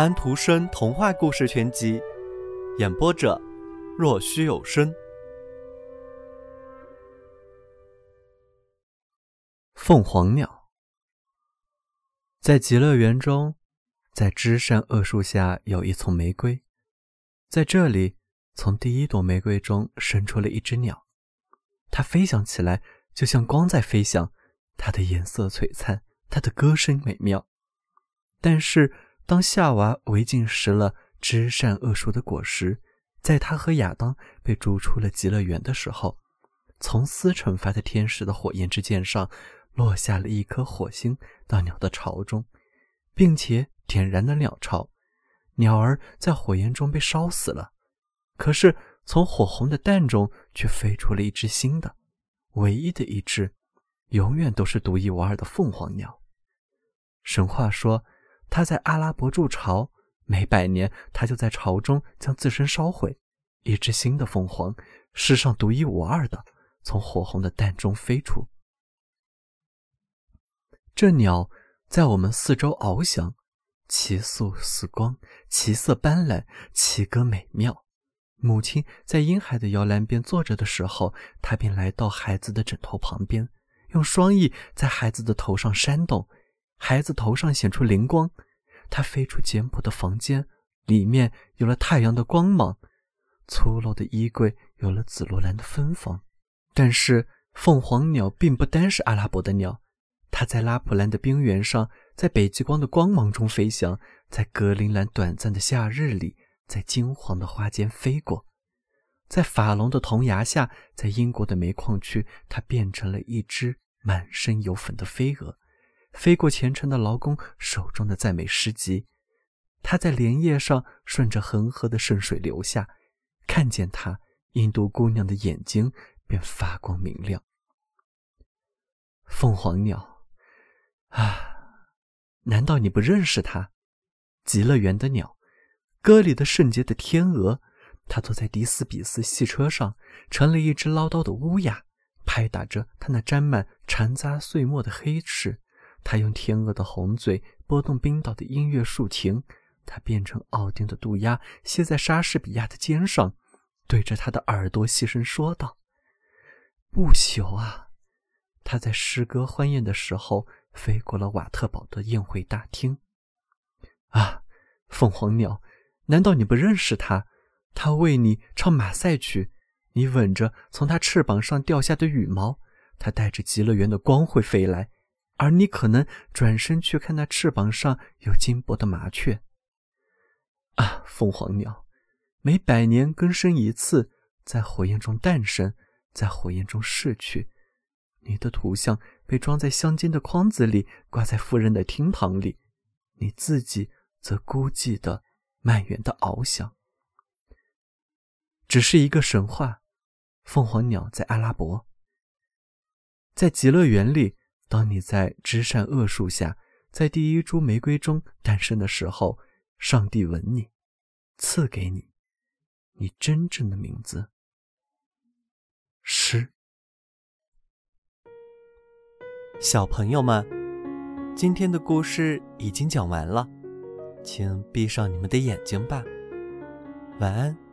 安徒生童话故事全集，演播者：若虚有声。凤凰鸟在极乐园中，在枝山恶树下有一丛玫瑰，在这里，从第一朵玫瑰中生出了一只鸟，它飞翔起来就像光在飞翔，它的颜色璀璨，它的歌声美妙，但是。当夏娃违禁食了知善恶树的果实，在他和亚当被逐出了极乐园的时候，从司惩罚的天使的火焰之剑上落下了一颗火星到鸟的巢中，并且点燃了鸟巢，鸟儿在火焰中被烧死了。可是从火红的蛋中却飞出了一只新的，唯一的一只，永远都是独一无二的凤凰鸟。神话说。他在阿拉伯筑巢，每百年他就在巢中将自身烧毁。一只新的凤凰，世上独一无二的，从火红的蛋中飞出。这鸟在我们四周翱翔，其速似光，其色斑斓，其歌美妙。母亲在婴孩的摇篮边坐着的时候，它便来到孩子的枕头旁边，用双翼在孩子的头上扇动。孩子头上显出灵光，他飞出简朴的房间，里面有了太阳的光芒；粗陋的衣柜有了紫罗兰的芬芳。但是凤凰鸟并不单是阿拉伯的鸟，它在拉普兰的冰原上，在北极光的光芒中飞翔，在格陵兰短暂的夏日里，在金黄的花间飞过，在法龙的铜牙下，在英国的煤矿区，它变成了一只满身油粉的飞蛾。飞过虔诚的劳工手中的赞美诗集，他在莲叶上顺着恒河的圣水流下，看见他，印度姑娘的眼睛便发光明亮。凤凰鸟，啊，难道你不认识它？极乐园的鸟，歌里的圣洁的天鹅，它坐在迪斯比斯汽车上，成了一只唠叨的乌鸦，拍打着它那沾满残渣碎末的黑翅。他用天鹅的红嘴拨动冰岛的音乐竖琴，他变成奥丁的渡鸦，歇在莎士比亚的肩上，对着他的耳朵细声说道：“不朽啊！”他在诗歌欢宴的时候飞过了瓦特堡的宴会大厅。啊，凤凰鸟，难道你不认识他？他为你唱马赛曲，你吻着从他翅膀上掉下的羽毛，他带着极乐园的光辉飞来。而你可能转身去看那翅膀上有金箔的麻雀。啊，凤凰鸟，每百年更生一次，在火焰中诞生，在火焰中逝去。你的图像被装在镶金的筐子里，挂在夫人的厅堂里，你自己则孤寂的、蔓延的翱翔。只是一个神话。凤凰鸟在阿拉伯，在极乐园里。当你在知善恶树下，在第一株玫瑰中诞生的时候，上帝吻你，赐给你你真正的名字——诗。小朋友们，今天的故事已经讲完了，请闭上你们的眼睛吧，晚安。